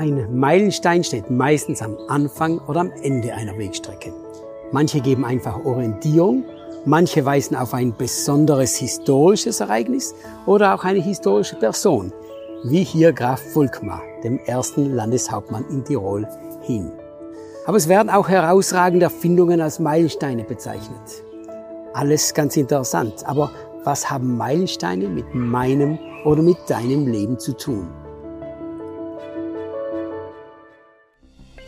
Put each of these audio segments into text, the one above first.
Ein Meilenstein steht meistens am Anfang oder am Ende einer Wegstrecke. Manche geben einfach Orientierung, manche weisen auf ein besonderes historisches Ereignis oder auch eine historische Person, wie hier Graf Volkmar, dem ersten Landeshauptmann in Tirol, hin. Aber es werden auch herausragende Erfindungen als Meilensteine bezeichnet. Alles ganz interessant, aber was haben Meilensteine mit meinem oder mit deinem Leben zu tun?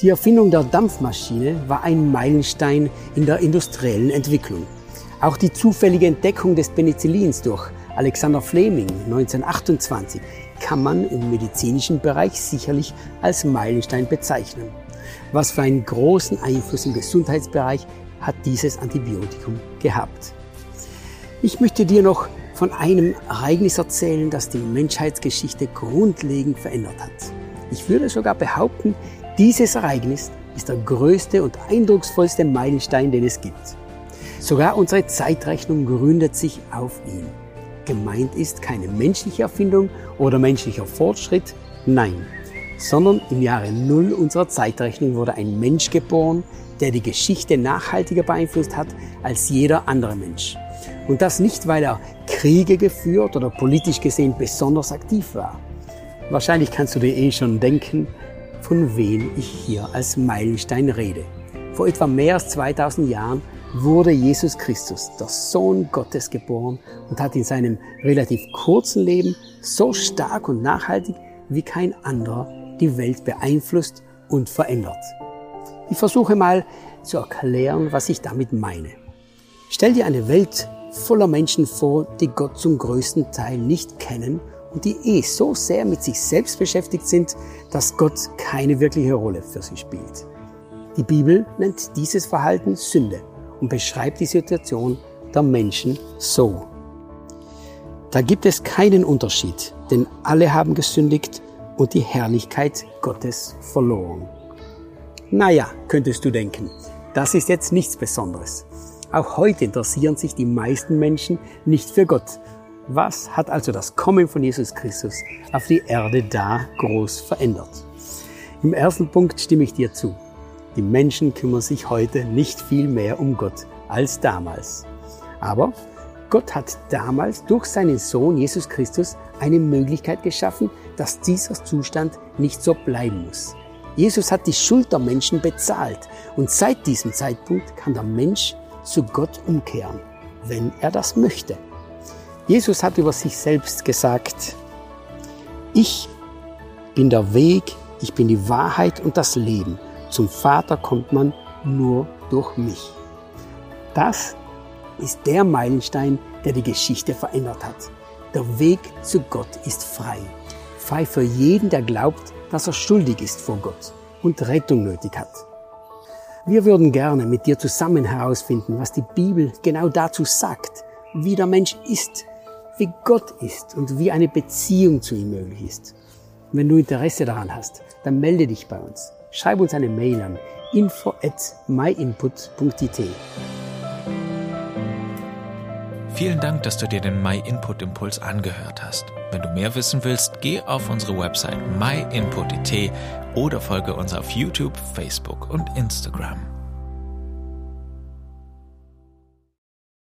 Die Erfindung der Dampfmaschine war ein Meilenstein in der industriellen Entwicklung. Auch die zufällige Entdeckung des Penicillins durch Alexander Fleming 1928 kann man im medizinischen Bereich sicherlich als Meilenstein bezeichnen. Was für einen großen Einfluss im Gesundheitsbereich hat dieses Antibiotikum gehabt. Ich möchte dir noch von einem Ereignis erzählen, das die Menschheitsgeschichte grundlegend verändert hat. Ich würde sogar behaupten, dieses Ereignis ist der größte und eindrucksvollste Meilenstein, den es gibt. Sogar unsere Zeitrechnung gründet sich auf ihn. Gemeint ist keine menschliche Erfindung oder menschlicher Fortschritt, nein, sondern im Jahre Null unserer Zeitrechnung wurde ein Mensch geboren, der die Geschichte nachhaltiger beeinflusst hat als jeder andere Mensch. Und das nicht, weil er Kriege geführt oder politisch gesehen besonders aktiv war. Wahrscheinlich kannst du dir eh schon denken, von wem ich hier als Meilenstein rede. Vor etwa mehr als 2000 Jahren wurde Jesus Christus, der Sohn Gottes, geboren und hat in seinem relativ kurzen Leben so stark und nachhaltig wie kein anderer die Welt beeinflusst und verändert. Ich versuche mal zu erklären, was ich damit meine. Stell dir eine Welt voller Menschen vor, die Gott zum größten Teil nicht kennen und die eh so sehr mit sich selbst beschäftigt sind, dass Gott keine wirkliche Rolle für sie spielt. Die Bibel nennt dieses Verhalten Sünde und beschreibt die Situation der Menschen so. Da gibt es keinen Unterschied, denn alle haben gesündigt und die Herrlichkeit Gottes verloren. Naja, könntest du denken, das ist jetzt nichts Besonderes. Auch heute interessieren sich die meisten Menschen nicht für Gott. Was hat also das Kommen von Jesus Christus auf die Erde da groß verändert? Im ersten Punkt stimme ich dir zu. Die Menschen kümmern sich heute nicht viel mehr um Gott als damals. Aber Gott hat damals durch seinen Sohn Jesus Christus eine Möglichkeit geschaffen, dass dieser Zustand nicht so bleiben muss. Jesus hat die Schuld der Menschen bezahlt und seit diesem Zeitpunkt kann der Mensch zu Gott umkehren, wenn er das möchte. Jesus hat über sich selbst gesagt, ich bin der Weg, ich bin die Wahrheit und das Leben. Zum Vater kommt man nur durch mich. Das ist der Meilenstein, der die Geschichte verändert hat. Der Weg zu Gott ist frei. Frei für jeden, der glaubt, dass er schuldig ist vor Gott und Rettung nötig hat. Wir würden gerne mit dir zusammen herausfinden, was die Bibel genau dazu sagt, wie der Mensch ist, wie Gott ist und wie eine Beziehung zu ihm möglich ist. Wenn du Interesse daran hast, dann melde dich bei uns. Schreib uns eine Mail an info at myinput.it. Vielen Dank, dass du dir den My Input Impuls angehört hast. Wenn du mehr wissen willst, geh auf unsere Website myinput.it oder folge uns auf YouTube, Facebook und Instagram.